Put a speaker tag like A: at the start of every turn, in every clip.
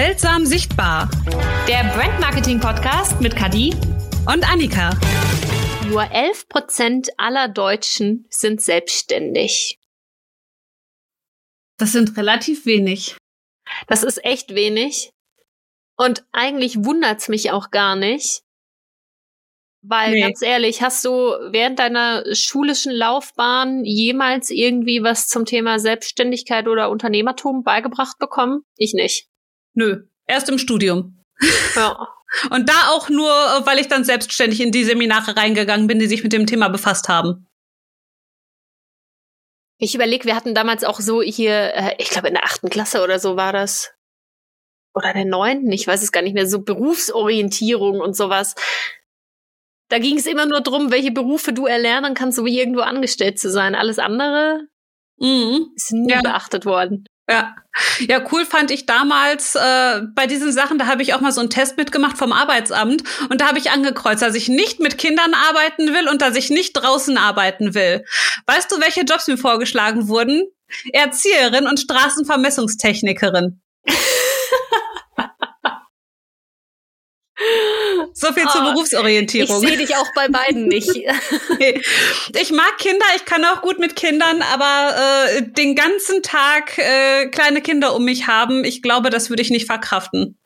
A: Seltsam sichtbar.
B: Der Brand Marketing Podcast mit Kadi
A: und Annika.
B: Nur 11 Prozent aller Deutschen sind selbstständig.
A: Das sind relativ wenig.
B: Das ist echt wenig. Und eigentlich wundert's mich auch gar nicht. Weil nee. ganz ehrlich, hast du während deiner schulischen Laufbahn jemals irgendwie was zum Thema Selbstständigkeit oder Unternehmertum beigebracht bekommen? Ich nicht.
A: Nö, erst im Studium. Ja. Und da auch nur, weil ich dann selbstständig in die Seminare reingegangen bin, die sich mit dem Thema befasst haben.
B: Ich überlege, wir hatten damals auch so hier, äh, ich glaube in der achten Klasse oder so war das. Oder der neunten, ich weiß es gar nicht mehr, so Berufsorientierung und sowas. Da ging es immer nur drum, welche Berufe du erlernen kannst, um irgendwo angestellt zu sein. Alles andere mhm. ist nie ja. beachtet worden.
A: Ja. Ja, cool fand ich damals äh, bei diesen Sachen, da habe ich auch mal so einen Test mitgemacht vom Arbeitsamt und da habe ich angekreuzt, dass ich nicht mit Kindern arbeiten will und dass ich nicht draußen arbeiten will. Weißt du, welche Jobs mir vorgeschlagen wurden? Erzieherin und Straßenvermessungstechnikerin. So viel zur oh, Berufsorientierung.
B: Ich sehe dich auch bei beiden nicht.
A: ich mag Kinder, ich kann auch gut mit Kindern, aber äh, den ganzen Tag äh, kleine Kinder um mich haben, ich glaube, das würde ich nicht verkraften.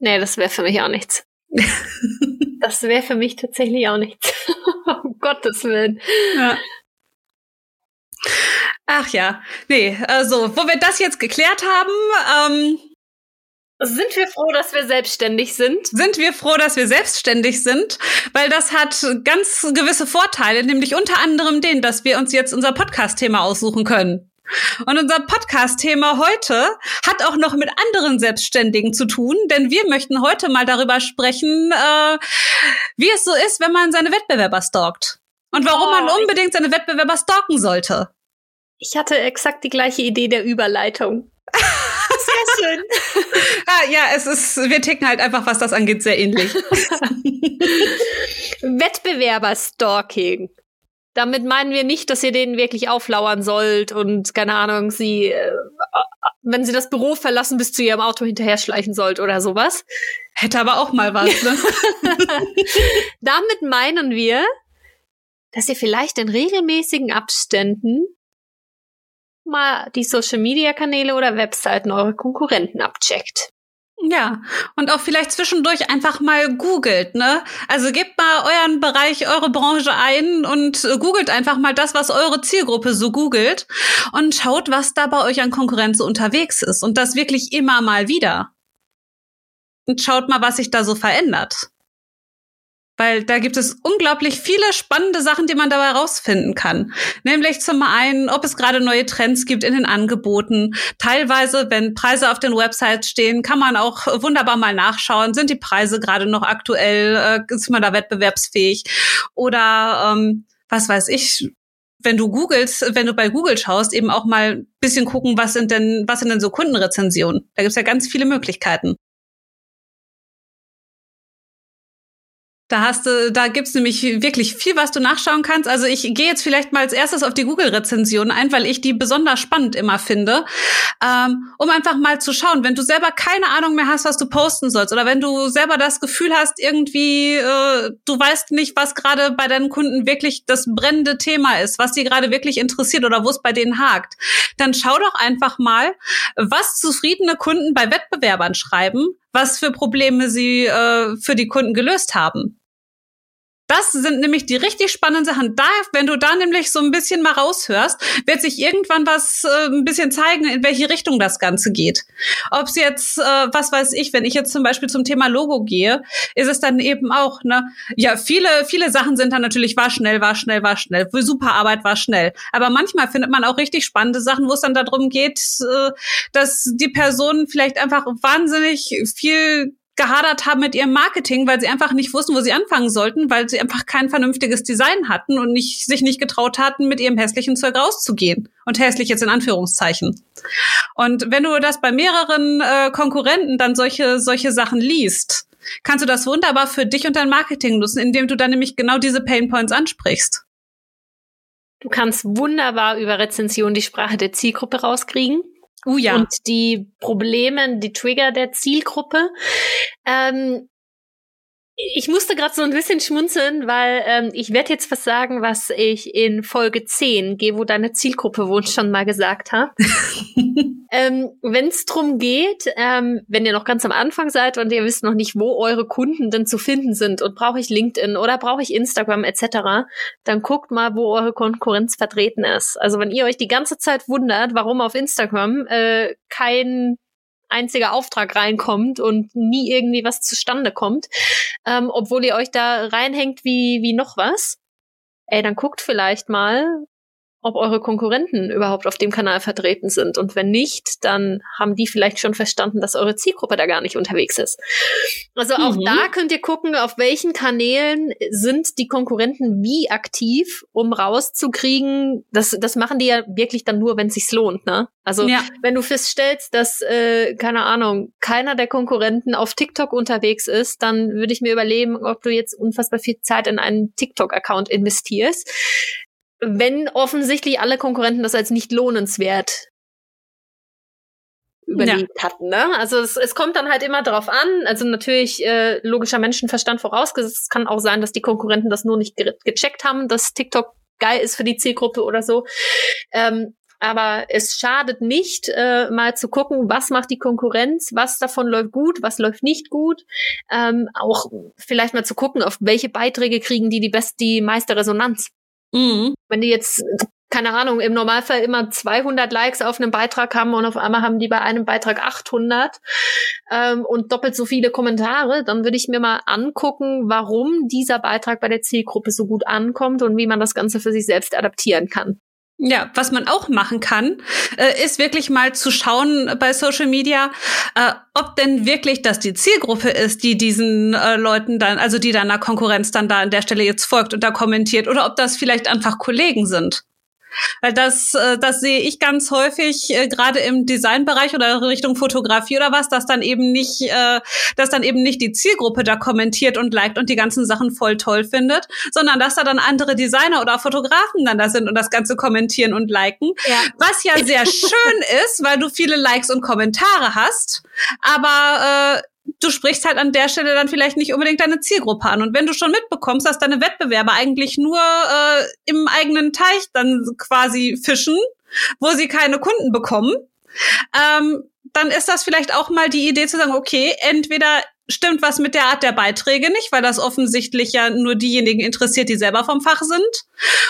B: Nee, das wäre für mich auch nichts. das wäre für mich tatsächlich auch nichts. um Gottes Willen. Ja.
A: Ach ja, nee, also, wo wir das jetzt geklärt haben, ähm,
B: sind wir froh, dass wir selbstständig sind?
A: Sind wir froh, dass wir selbstständig sind, weil das hat ganz gewisse Vorteile, nämlich unter anderem den, dass wir uns jetzt unser Podcast-Thema aussuchen können. Und unser Podcast-Thema heute hat auch noch mit anderen Selbstständigen zu tun, denn wir möchten heute mal darüber sprechen, äh, wie es so ist, wenn man seine Wettbewerber stalkt. Und warum oh, man unbedingt seine Wettbewerber stalken sollte.
B: Ich hatte exakt die gleiche Idee der Überleitung.
A: Sehr schön. ah, ja, es ist, wir ticken halt einfach, was das angeht, sehr ähnlich.
B: Wettbewerber-Stalking. Damit meinen wir nicht, dass ihr denen wirklich auflauern sollt und, keine Ahnung, sie, äh, wenn sie das Büro verlassen, bis zu ihrem Auto hinterher schleichen sollt oder sowas.
A: Hätte aber auch mal was, ne?
B: Damit meinen wir, dass ihr vielleicht in regelmäßigen Abständen mal die Social-Media-Kanäle oder Webseiten eurer Konkurrenten abcheckt.
A: Ja, und auch vielleicht zwischendurch einfach mal googelt, ne? Also gebt mal euren Bereich, eure Branche ein und googelt einfach mal das, was eure Zielgruppe so googelt und schaut, was da bei euch an Konkurrenz unterwegs ist und das wirklich immer mal wieder. Und schaut mal, was sich da so verändert. Weil da gibt es unglaublich viele spannende Sachen, die man dabei rausfinden kann. Nämlich zum einen, ob es gerade neue Trends gibt in den Angeboten. Teilweise, wenn Preise auf den Websites stehen, kann man auch wunderbar mal nachschauen. Sind die Preise gerade noch aktuell? Äh, ist man da wettbewerbsfähig? Oder ähm, was weiß ich, wenn du googelst, wenn du bei Google schaust, eben auch mal ein bisschen gucken, was sind denn, was sind denn so Kundenrezensionen? Da gibt's ja ganz viele Möglichkeiten. Da hast du, da gibt's nämlich wirklich viel, was du nachschauen kannst. Also ich gehe jetzt vielleicht mal als erstes auf die Google-Rezension ein, weil ich die besonders spannend immer finde, ähm, um einfach mal zu schauen, wenn du selber keine Ahnung mehr hast, was du posten sollst, oder wenn du selber das Gefühl hast, irgendwie äh, du weißt nicht, was gerade bei deinen Kunden wirklich das brennende Thema ist, was die gerade wirklich interessiert oder wo es bei denen hakt, dann schau doch einfach mal, was zufriedene Kunden bei Wettbewerbern schreiben, was für Probleme sie äh, für die Kunden gelöst haben. Das sind nämlich die richtig spannenden Sachen. Da, wenn du da nämlich so ein bisschen mal raushörst, wird sich irgendwann was äh, ein bisschen zeigen, in welche Richtung das Ganze geht. Ob es jetzt, äh, was weiß ich, wenn ich jetzt zum Beispiel zum Thema Logo gehe, ist es dann eben auch, ne, ja, viele, viele Sachen sind dann natürlich, war schnell, war schnell, war schnell, super Arbeit war schnell. Aber manchmal findet man auch richtig spannende Sachen, wo es dann darum geht, äh, dass die Personen vielleicht einfach wahnsinnig viel gehadert haben mit ihrem Marketing, weil sie einfach nicht wussten, wo sie anfangen sollten, weil sie einfach kein vernünftiges Design hatten und nicht, sich nicht getraut hatten, mit ihrem hässlichen Zeug rauszugehen. Und hässlich jetzt in Anführungszeichen. Und wenn du das bei mehreren äh, Konkurrenten dann solche, solche Sachen liest, kannst du das wunderbar für dich und dein Marketing nutzen, indem du dann nämlich genau diese Painpoints ansprichst.
B: Du kannst wunderbar über Rezension die Sprache der Zielgruppe rauskriegen.
A: Uh, ja.
B: und die Probleme, die Trigger der Zielgruppe. Ähm, ich musste gerade so ein bisschen schmunzeln, weil ähm, ich werde jetzt was sagen, was ich in Folge 10, Geh, wo deine Zielgruppe wohnt, schon mal gesagt habe. ähm, Wenn es drum geht, ähm, wenn ihr noch ganz am Anfang seid und ihr wisst noch nicht, wo eure Kunden denn zu finden sind und brauche ich LinkedIn oder brauche ich Instagram etc., dann guckt mal, wo eure Konkurrenz vertreten ist. Also wenn ihr euch die ganze Zeit wundert, warum auf Instagram äh, kein einziger Auftrag reinkommt und nie irgendwie was zustande kommt, ähm, obwohl ihr euch da reinhängt wie, wie noch was, ey, dann guckt vielleicht mal, ob eure Konkurrenten überhaupt auf dem Kanal vertreten sind. Und wenn nicht, dann haben die vielleicht schon verstanden, dass eure Zielgruppe da gar nicht unterwegs ist. Also auch
A: Mhm.
B: da könnt ihr gucken, auf welchen Kanälen sind die Konkurrenten wie aktiv, um rauszukriegen. Das, das machen die ja wirklich dann nur, wenn es sich lohnt, ne? Also
A: ja.
B: wenn du feststellst, dass, äh, keine Ahnung, keiner der Konkurrenten auf TikTok unterwegs ist, dann würde ich mir überlegen, ob du jetzt unfassbar viel Zeit in einen TikTok-Account investierst. Wenn offensichtlich alle Konkurrenten das als nicht lohnenswert überlegt hatten. Ne? Also es, es kommt dann halt immer drauf an. Also natürlich äh, logischer Menschenverstand vorausgesetzt. Es kann auch sein, dass die Konkurrenten das nur nicht ge gecheckt haben, dass TikTok geil ist für die Zielgruppe oder so. Ähm, aber es schadet nicht, äh, mal zu gucken, was macht die Konkurrenz, was davon läuft gut, was läuft nicht gut. Ähm, auch vielleicht mal zu gucken, auf welche Beiträge kriegen die die best die meiste Resonanz.
A: Mhm.
B: Wenn die jetzt keine Ahnung, im Normalfall immer 200 Likes auf einem Beitrag haben und auf einmal haben die bei einem Beitrag 800 ähm, und doppelt so viele Kommentare, dann würde ich mir mal angucken, warum dieser Beitrag bei der Zielgruppe so gut ankommt und wie man das Ganze für sich selbst adaptieren kann.
A: Ja, was man auch machen kann, äh, ist wirklich mal zu schauen bei Social Media, äh, ob denn wirklich das die Zielgruppe ist, die diesen äh, Leuten dann, also die deiner Konkurrenz dann da an der Stelle jetzt folgt und da kommentiert, oder ob das vielleicht einfach Kollegen sind. Weil das, äh, das sehe ich ganz häufig, äh, gerade im Designbereich oder Richtung Fotografie oder was, dass dann eben nicht, äh, dass dann eben nicht die Zielgruppe da kommentiert und liked und die ganzen Sachen voll toll findet, sondern dass da dann andere Designer oder Fotografen dann da sind und das Ganze kommentieren und liken.
B: Ja.
A: Was ja sehr schön ist, weil du viele Likes und Kommentare hast, aber äh, du sprichst halt an der Stelle dann vielleicht nicht unbedingt deine Zielgruppe an. Und wenn du schon mitbekommst, dass deine Wettbewerber eigentlich nur äh, im eigenen Teich dann quasi fischen, wo sie keine Kunden bekommen, ähm, dann ist das vielleicht auch mal die Idee zu sagen, okay, entweder stimmt was mit der Art der Beiträge nicht, weil das offensichtlich ja nur diejenigen interessiert, die selber vom Fach sind,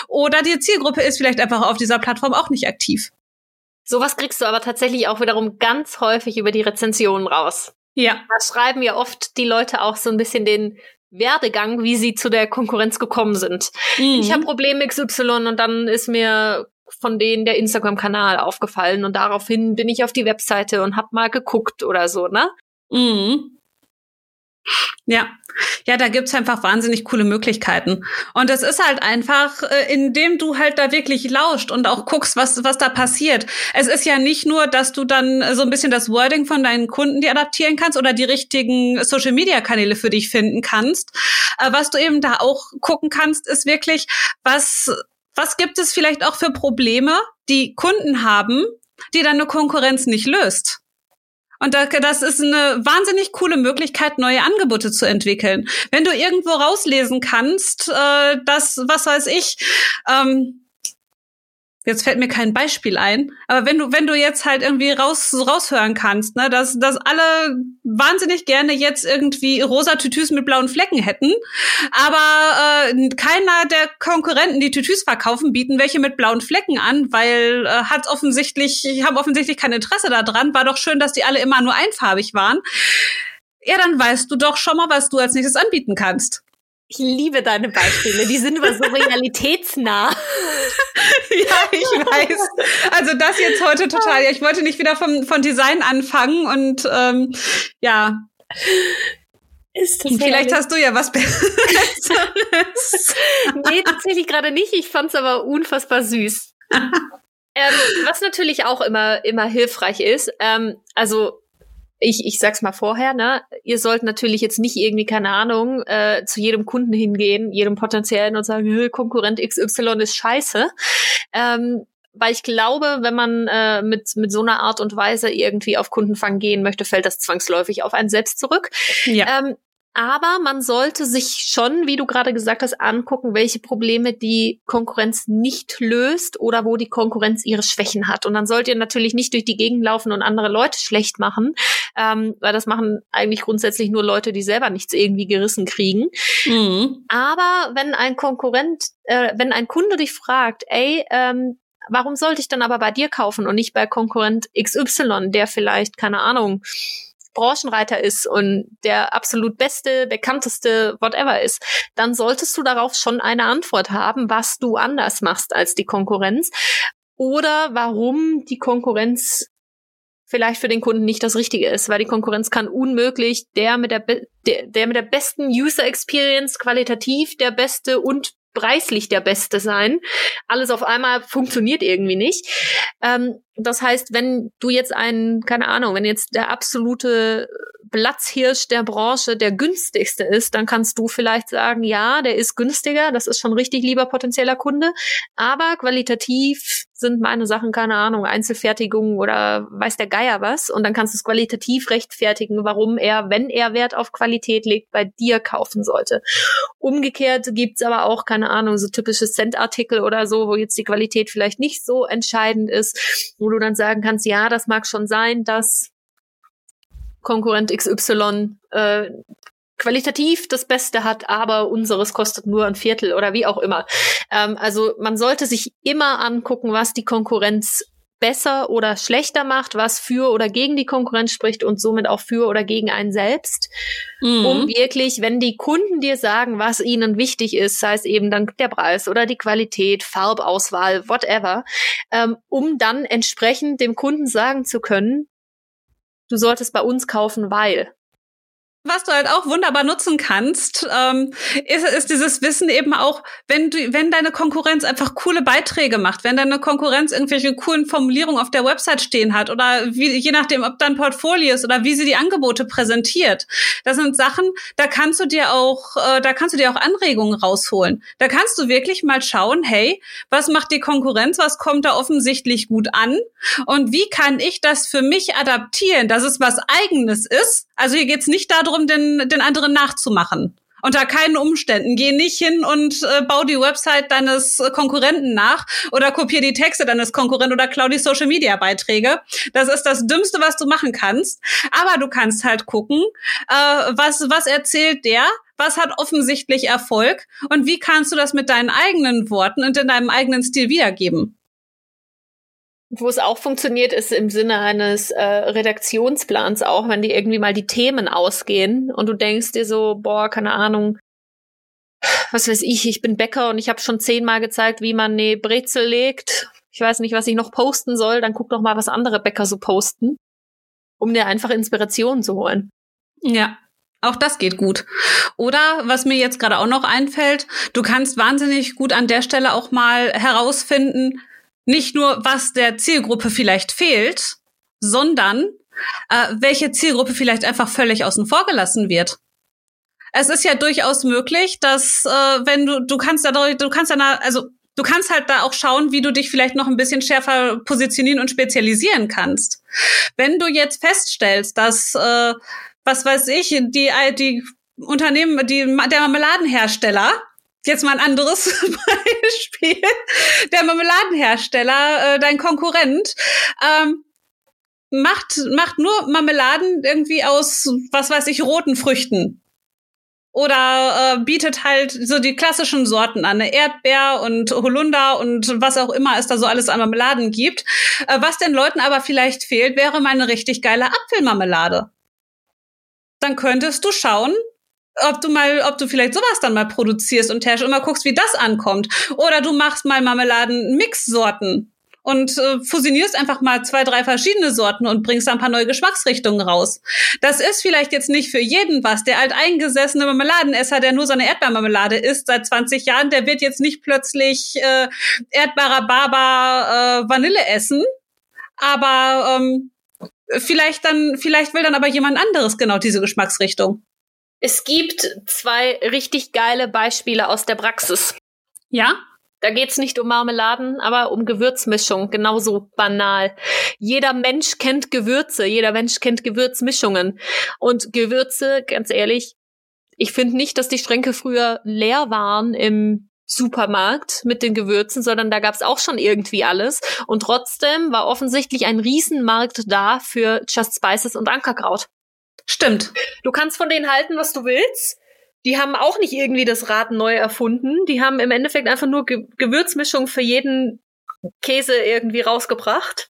A: oder die Zielgruppe ist vielleicht einfach auf dieser Plattform auch nicht aktiv.
B: Sowas kriegst du aber tatsächlich auch wiederum ganz häufig über die Rezensionen raus.
A: Ja.
B: Da schreiben ja oft die Leute auch so ein bisschen den Werdegang, wie sie zu der Konkurrenz gekommen sind.
A: Mhm.
B: Ich habe Problem XY und dann ist mir von denen der Instagram-Kanal aufgefallen und daraufhin bin ich auf die Webseite und hab mal geguckt oder so, ne?
A: Mhm. Ja, ja, da gibt's einfach wahnsinnig coole Möglichkeiten. Und es ist halt einfach, äh, indem du halt da wirklich lauscht und auch guckst, was, was da passiert. Es ist ja nicht nur, dass du dann so ein bisschen das Wording von deinen Kunden die adaptieren kannst oder die richtigen Social-Media-Kanäle für dich finden kannst. Äh, Was du eben da auch gucken kannst, ist wirklich, was, was gibt es vielleicht auch für Probleme, die Kunden haben, die deine Konkurrenz nicht löst. Und da, das ist eine wahnsinnig coole Möglichkeit, neue Angebote zu entwickeln. Wenn du irgendwo rauslesen kannst, äh, dass, was weiß ich, ähm, jetzt fällt mir kein Beispiel ein, aber wenn du, wenn du jetzt halt irgendwie raus, raushören kannst, ne, dass, dass alle wahnsinnig gerne jetzt irgendwie rosa Tütüs mit blauen Flecken hätten, aber äh, keiner der Konkurrenten, die Tütüs verkaufen, bieten welche mit blauen Flecken an, weil äh, hat offensichtlich, haben offensichtlich kein Interesse daran. War doch schön, dass die alle immer nur einfarbig waren. Ja, dann weißt du doch schon mal, was du als nächstes anbieten kannst.
B: Ich liebe deine Beispiele, die sind immer so realitätsnah.
A: ja, ich weiß. Also das jetzt heute total. Ja, ich wollte nicht wieder vom, von Design anfangen und ähm, ja.
B: Ist das
A: Vielleicht
B: herrlich.
A: hast du ja was Besseres.
B: Nee, tatsächlich gerade nicht. Ich fand's aber unfassbar süß. ähm, was natürlich auch immer, immer hilfreich ist, ähm, also ich, ich sag's mal vorher, ne, ihr sollt natürlich jetzt nicht irgendwie, keine Ahnung, äh, zu jedem Kunden hingehen, jedem potenziellen und sagen, "Hö, Konkurrent XY ist scheiße. Ähm, weil ich glaube, wenn man äh, mit, mit so einer Art und Weise irgendwie auf Kundenfang gehen möchte, fällt das zwangsläufig auf einen selbst zurück. Ja. Ähm, aber man sollte sich schon, wie du gerade gesagt hast, angucken, welche Probleme die Konkurrenz nicht löst oder wo die Konkurrenz ihre Schwächen hat. Und dann sollt ihr natürlich nicht durch die Gegend laufen und andere Leute schlecht machen, ähm, weil das machen eigentlich grundsätzlich nur Leute, die selber nichts irgendwie gerissen kriegen. Mhm. Aber wenn ein Konkurrent, äh, wenn ein Kunde dich fragt, ey, ähm, warum sollte ich dann aber bei dir kaufen und nicht bei Konkurrent XY, der vielleicht, keine Ahnung, Branchenreiter ist und der absolut beste, bekannteste, whatever ist, dann solltest du darauf schon eine Antwort haben, was du anders machst als die Konkurrenz oder warum die Konkurrenz vielleicht für den Kunden nicht das Richtige ist, weil die Konkurrenz kann unmöglich der mit der, der, der mit der besten User Experience qualitativ der beste und preislich der Beste sein. Alles auf einmal funktioniert irgendwie nicht. Ähm, das heißt, wenn du jetzt einen, keine Ahnung, wenn jetzt der absolute Platzhirsch der Branche der günstigste ist, dann kannst du vielleicht sagen, ja, der ist günstiger, das ist schon richtig lieber potenzieller Kunde, aber qualitativ sind meine Sachen, keine Ahnung, Einzelfertigung oder weiß der Geier was. Und dann kannst du es qualitativ rechtfertigen, warum er, wenn er Wert auf Qualität legt, bei dir kaufen sollte. Umgekehrt gibt's aber auch, keine Ahnung, so typische Cent-Artikel oder so, wo jetzt die Qualität vielleicht nicht so entscheidend ist, wo du dann sagen kannst, ja, das mag schon sein, dass Konkurrent XY äh, qualitativ das Beste hat, aber unseres kostet nur ein Viertel oder wie auch immer. Ähm, also man sollte sich immer angucken, was die Konkurrenz besser oder schlechter macht, was für oder gegen die Konkurrenz spricht und somit auch für oder gegen einen selbst, mhm. um wirklich, wenn die Kunden dir sagen, was ihnen wichtig ist, sei es eben dann der Preis oder die Qualität, Farbauswahl, whatever, ähm, um dann entsprechend dem Kunden sagen zu können, du solltest bei uns kaufen, weil
A: was du halt auch wunderbar nutzen kannst, ähm, ist, ist dieses Wissen eben auch, wenn du, wenn deine Konkurrenz einfach coole Beiträge macht, wenn deine Konkurrenz irgendwelche coolen Formulierungen auf der Website stehen hat oder wie, je nachdem, ob dein Portfolio ist oder wie sie die Angebote präsentiert. Das sind Sachen, da kannst du dir auch, äh, da kannst du dir auch Anregungen rausholen. Da kannst du wirklich mal schauen, hey, was macht die Konkurrenz, was kommt da offensichtlich gut an und wie kann ich das für mich adaptieren, dass es was eigenes ist. Also hier geht's nicht darum, den, den anderen nachzumachen. Unter keinen Umständen. Geh nicht hin und äh, bau die Website deines Konkurrenten nach oder kopier die Texte deines Konkurrenten oder klau die Social Media Beiträge. Das ist das Dümmste, was du machen kannst. Aber du kannst halt gucken, äh, was, was erzählt der, was hat offensichtlich Erfolg und wie kannst du das mit deinen eigenen Worten und in deinem eigenen Stil wiedergeben.
B: Wo es auch funktioniert, ist im Sinne eines äh, Redaktionsplans auch, wenn die irgendwie mal die Themen ausgehen und du denkst dir so, boah, keine Ahnung, was weiß ich, ich bin Bäcker und ich habe schon zehnmal gezeigt, wie man eine Brezel legt. Ich weiß nicht, was ich noch posten soll, dann guck doch mal, was andere Bäcker so posten, um dir einfach Inspiration zu holen.
A: Ja, auch das geht gut. Oder was mir jetzt gerade auch noch einfällt, du kannst wahnsinnig gut an der Stelle auch mal herausfinden, nicht nur, was der Zielgruppe vielleicht fehlt, sondern äh, welche Zielgruppe vielleicht einfach völlig außen vor gelassen wird. Es ist ja durchaus möglich, dass äh, wenn du du kannst da du kannst da also du kannst halt da auch schauen, wie du dich vielleicht noch ein bisschen schärfer positionieren und spezialisieren kannst. Wenn du jetzt feststellst, dass äh, was weiß ich, die die Unternehmen, die der Marmeladenhersteller Jetzt mal ein anderes Beispiel. Der Marmeladenhersteller, äh, dein Konkurrent, ähm, macht, macht nur Marmeladen irgendwie aus, was weiß ich, roten Früchten. Oder äh, bietet halt so die klassischen Sorten an, eine Erdbeer und Holunder und was auch immer es da so alles an Marmeladen gibt. Äh, was den Leuten aber vielleicht fehlt, wäre mal eine richtig geile Apfelmarmelade. Dann könntest du schauen, ob du mal, ob du vielleicht sowas dann mal produzierst und herrschst und mal guckst, wie das ankommt. Oder du machst mal Marmeladen-Mix-Sorten und äh, fusionierst einfach mal zwei, drei verschiedene Sorten und bringst ein paar neue Geschmacksrichtungen raus. Das ist vielleicht jetzt nicht für jeden was. Der alteingesessene Marmeladenesser, der nur seine Erdbeermarmelade isst seit 20 Jahren, der wird jetzt nicht plötzlich äh, Erdbeerer äh, Vanille essen. Aber ähm, vielleicht dann, vielleicht will dann aber jemand anderes genau diese Geschmacksrichtung.
B: Es gibt zwei richtig geile Beispiele aus der Praxis.
A: Ja?
B: Da geht's nicht um Marmeladen, aber um Gewürzmischung. Genauso banal. Jeder Mensch kennt Gewürze, jeder Mensch kennt Gewürzmischungen. Und Gewürze, ganz ehrlich, ich finde nicht, dass die Schränke früher leer waren im Supermarkt mit den Gewürzen, sondern da gab's auch schon irgendwie alles. Und trotzdem war offensichtlich ein Riesenmarkt da für Just Spices und Ankerkraut.
A: Stimmt.
B: Du kannst von denen halten, was du willst. Die haben auch nicht irgendwie das Rad neu erfunden. Die haben im Endeffekt einfach nur Ge Gewürzmischung für jeden Käse irgendwie rausgebracht.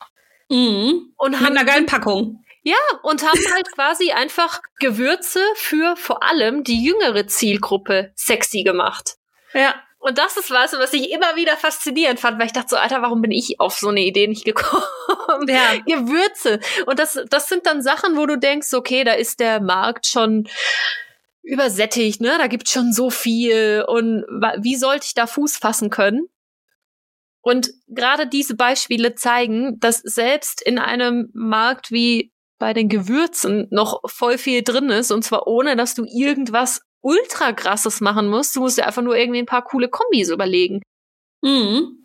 A: Mhm. Und Mit haben einer geilen Packung.
B: Ja, und haben halt quasi einfach Gewürze für vor allem die jüngere Zielgruppe sexy gemacht.
A: Ja.
B: Und das ist was, was ich immer wieder faszinierend fand, weil ich dachte so, Alter, warum bin ich auf so eine Idee nicht gekommen? Ja. Gewürze. Und das, das sind dann Sachen, wo du denkst, okay, da ist der Markt schon übersättigt, ne? Da gibt's schon so viel. Und wie sollte ich da Fuß fassen können? Und gerade diese Beispiele zeigen, dass selbst in einem Markt wie bei den Gewürzen noch voll viel drin ist, und zwar ohne, dass du irgendwas ultra krasses machen musst. Du musst dir einfach nur irgendwie ein paar coole Kombis überlegen.
A: Mhm.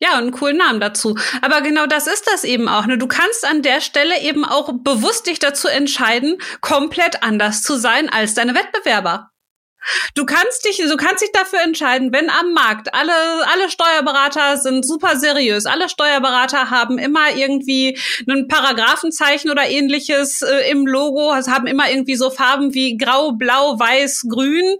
A: Ja, und einen coolen Namen dazu. Aber genau das ist das eben auch. Ne? Du kannst an der Stelle eben auch bewusst dich dazu entscheiden, komplett anders zu sein als deine Wettbewerber. Du kannst dich, du kannst dich dafür entscheiden, wenn am Markt alle, alle Steuerberater sind super seriös, alle Steuerberater haben immer irgendwie ein Paragraphenzeichen oder ähnliches äh, im Logo, haben immer irgendwie so Farben wie grau, blau, weiß, grün.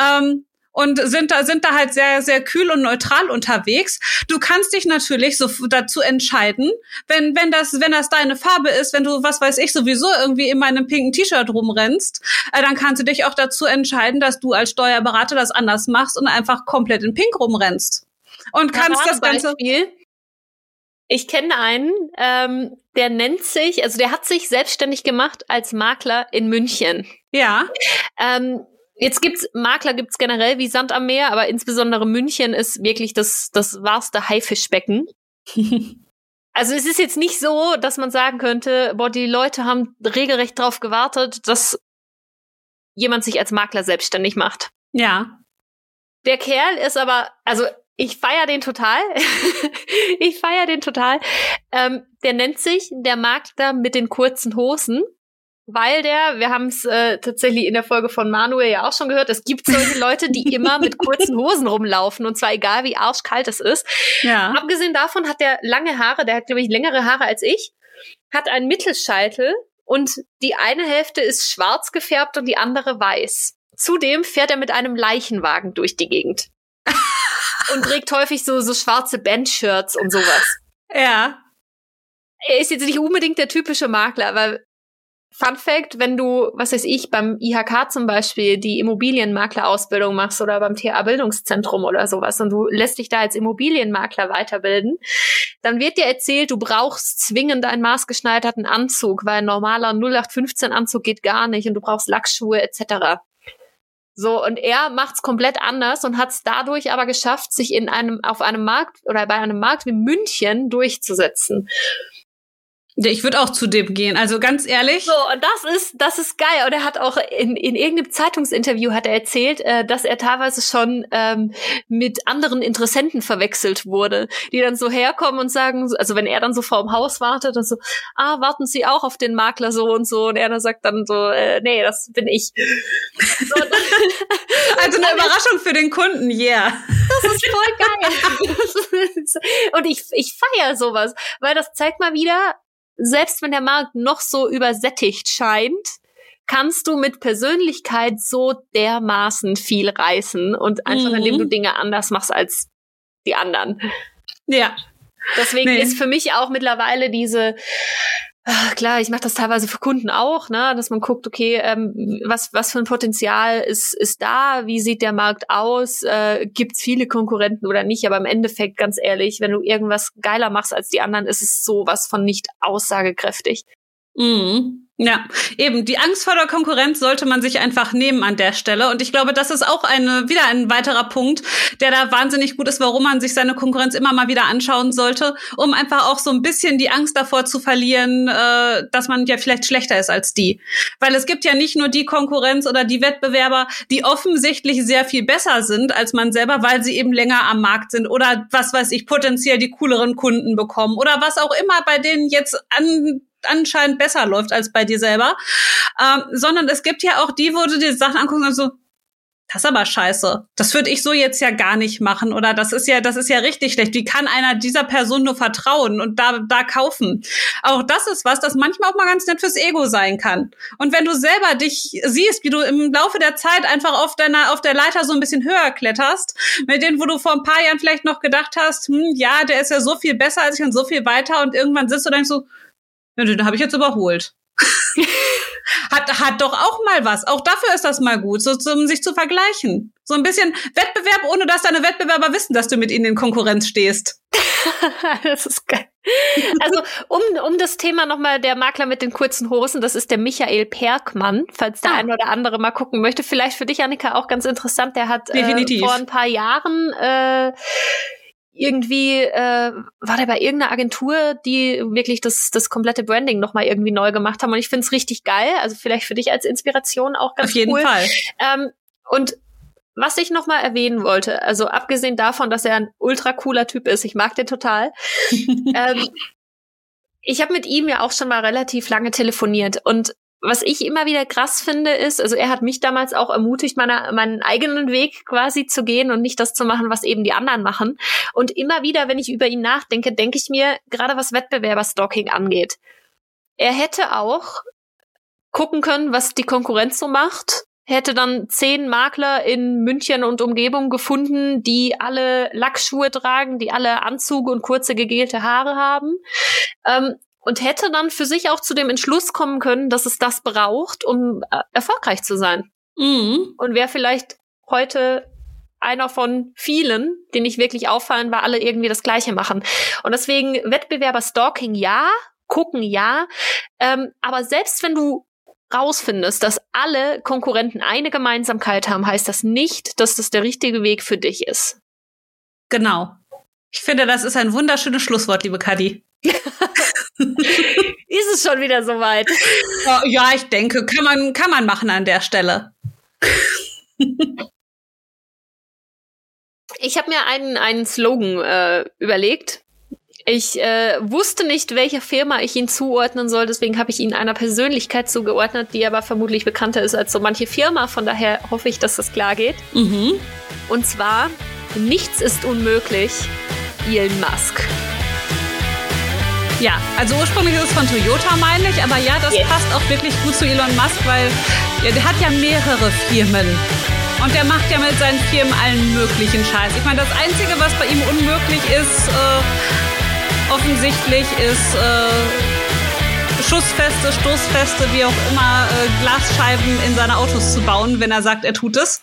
A: Ähm, und sind da sind da halt sehr sehr kühl und neutral unterwegs. Du kannst dich natürlich so dazu entscheiden, wenn wenn das wenn das deine Farbe ist, wenn du was weiß ich sowieso irgendwie in meinem pinken T-Shirt rumrennst, äh, dann kannst du dich auch dazu entscheiden, dass du als Steuerberater das anders machst und einfach komplett in Pink rumrennst und kannst das ganze
B: Beispiel. Ich kenne einen, ähm, der nennt sich, also der hat sich selbstständig gemacht als Makler in München.
A: Ja.
B: Ähm, Jetzt gibt's Makler gibt's generell wie Sand am Meer, aber insbesondere München ist wirklich das das wahrste Haifischbecken. also es ist jetzt nicht so, dass man sagen könnte, boah, die Leute haben regelrecht drauf gewartet, dass jemand sich als Makler selbstständig macht.
A: Ja.
B: Der Kerl ist aber, also ich feier den total. ich feier den total. Ähm, der nennt sich der Makler mit den kurzen Hosen weil der, wir haben es äh, tatsächlich in der Folge von Manuel ja auch schon gehört, es gibt solche Leute, die immer mit kurzen Hosen rumlaufen und zwar egal wie arschkalt es ist.
A: Ja.
B: Abgesehen davon hat der lange Haare, der hat glaube ich längere Haare als ich, hat einen Mittelscheitel und die eine Hälfte ist schwarz gefärbt und die andere weiß. Zudem fährt er mit einem Leichenwagen durch die Gegend. und trägt häufig so, so schwarze Bandshirts und sowas.
A: Ja.
B: Er ist jetzt nicht unbedingt der typische Makler, aber Fun Fact, wenn du, was weiß ich, beim IHK zum Beispiel die Immobilienmaklerausbildung machst oder beim TA Bildungszentrum oder sowas und du lässt dich da als Immobilienmakler weiterbilden, dann wird dir erzählt, du brauchst zwingend einen maßgeschneiderten Anzug, weil ein normaler 0815 Anzug geht gar nicht und du brauchst Lackschuhe etc. So, und er macht's komplett anders und hat es dadurch aber geschafft, sich in einem, auf einem Markt oder bei einem Markt wie München durchzusetzen.
A: Ich würde auch zu dem gehen, also ganz ehrlich.
B: So, und das ist, das ist geil. Und er hat auch in, in irgendeinem Zeitungsinterview hat er erzählt, äh, dass er teilweise schon ähm, mit anderen Interessenten verwechselt wurde, die dann so herkommen und sagen, also wenn er dann so vor dem Haus wartet und so, ah, warten Sie auch auf den Makler so und so. Und er dann sagt dann so, äh, nee, das bin ich. So,
A: also eine Überraschung für den Kunden, yeah.
B: Das ist voll geil. und ich, ich feiere sowas, weil das zeigt mal wieder, selbst wenn der Markt noch so übersättigt scheint, kannst du mit Persönlichkeit so dermaßen viel reißen und einfach mhm. indem du Dinge anders machst als die anderen.
A: Ja.
B: Deswegen nee. ist für mich auch mittlerweile diese klar, ich mache das teilweise für Kunden auch, ne, dass man guckt, okay, ähm, was was für ein Potenzial ist ist da, wie sieht der Markt aus, äh, gibt's viele Konkurrenten oder nicht, aber im Endeffekt ganz ehrlich, wenn du irgendwas geiler machst als die anderen, ist es sowas von nicht aussagekräftig.
A: Mhm. Ja, eben. Die Angst vor der Konkurrenz sollte man sich einfach nehmen an der Stelle. Und ich glaube, das ist auch eine, wieder ein weiterer Punkt, der da wahnsinnig gut ist, warum man sich seine Konkurrenz immer mal wieder anschauen sollte, um einfach auch so ein bisschen die Angst davor zu verlieren, äh, dass man ja vielleicht schlechter ist als die. Weil es gibt ja nicht nur die Konkurrenz oder die Wettbewerber, die offensichtlich sehr viel besser sind als man selber, weil sie eben länger am Markt sind oder was weiß ich, potenziell die cooleren Kunden bekommen oder was auch immer bei denen jetzt an anscheinend besser läuft als bei dir selber, ähm, sondern es gibt ja auch die, wo du dir Sachen anguckst und so, das ist aber scheiße. Das würde ich so jetzt ja gar nicht machen. Oder das ist ja, das ist ja richtig schlecht. Wie kann einer dieser Person nur vertrauen und da, da kaufen? Auch das ist was, das manchmal auch mal ganz nett fürs Ego sein kann. Und wenn du selber dich siehst, wie du im Laufe der Zeit einfach auf deiner, auf der Leiter so ein bisschen höher kletterst, mit denen, wo du vor ein paar Jahren vielleicht noch gedacht hast, hm, ja, der ist ja so viel besser als ich und so viel weiter und irgendwann sitzt du denkst so, ja, den habe ich jetzt überholt. hat, hat doch auch mal was. Auch dafür ist das mal gut, so um sich zu vergleichen. So ein bisschen Wettbewerb, ohne dass deine Wettbewerber wissen, dass du mit ihnen in Konkurrenz stehst.
B: das ist geil. Also, um, um das Thema nochmal, der Makler mit den kurzen Hosen, das ist der Michael Perkmann, falls der ah. eine oder andere mal gucken möchte. Vielleicht für dich, Annika, auch ganz interessant. Der hat äh, vor ein paar Jahren äh, irgendwie äh, war der bei irgendeiner Agentur, die wirklich das, das komplette Branding nochmal irgendwie neu gemacht haben. Und ich finde es richtig geil. Also vielleicht für dich als Inspiration auch ganz
A: Auf jeden
B: cool.
A: Fall.
B: Ähm, und was ich nochmal erwähnen wollte, also abgesehen davon, dass er ein ultra cooler Typ ist, ich mag den total. ähm, ich habe mit ihm ja auch schon mal relativ lange telefoniert und was ich immer wieder krass finde, ist, also er hat mich damals auch ermutigt, meine, meinen eigenen Weg quasi zu gehen und nicht das zu machen, was eben die anderen machen. Und immer wieder, wenn ich über ihn nachdenke, denke ich mir, gerade was Wettbewerberstalking angeht, er hätte auch gucken können, was die Konkurrenz so macht, hätte dann zehn Makler in München und Umgebung gefunden, die alle Lackschuhe tragen, die alle Anzüge und kurze gegelte Haare haben. Ähm, und hätte dann für sich auch zu dem Entschluss kommen können, dass es das braucht, um äh, erfolgreich zu sein. Mhm. Und wäre vielleicht heute einer von vielen, die nicht wirklich auffallen, weil alle irgendwie das Gleiche machen. Und deswegen Wettbewerber-Stalking ja, gucken ja, ähm, aber selbst wenn du rausfindest, dass alle Konkurrenten eine Gemeinsamkeit haben, heißt das nicht, dass das der richtige Weg für dich ist.
A: Genau. Ich finde, das ist ein wunderschönes Schlusswort, liebe Kadi.
B: ist es schon wieder soweit?
A: Ja, ich denke, kann man, kann man machen an der Stelle.
B: ich habe mir einen, einen Slogan äh, überlegt. Ich äh, wusste nicht, welcher Firma ich ihn zuordnen soll, deswegen habe ich ihn einer Persönlichkeit zugeordnet, die aber vermutlich bekannter ist als so manche Firma. Von daher hoffe ich, dass das klar geht. Mhm. Und zwar, nichts ist unmöglich, Elon Musk.
A: Ja, also ursprünglich ist es von Toyota, meine ich, aber ja, das yes. passt auch wirklich gut zu Elon Musk, weil ja, der hat ja mehrere Firmen. Und der macht ja mit seinen Firmen allen möglichen Scheiß. Ich meine, das Einzige, was bei ihm unmöglich ist, äh, offensichtlich ist äh, Schussfeste, Stoßfeste, wie auch immer, äh, Glasscheiben in seine Autos zu bauen, wenn er sagt, er tut es.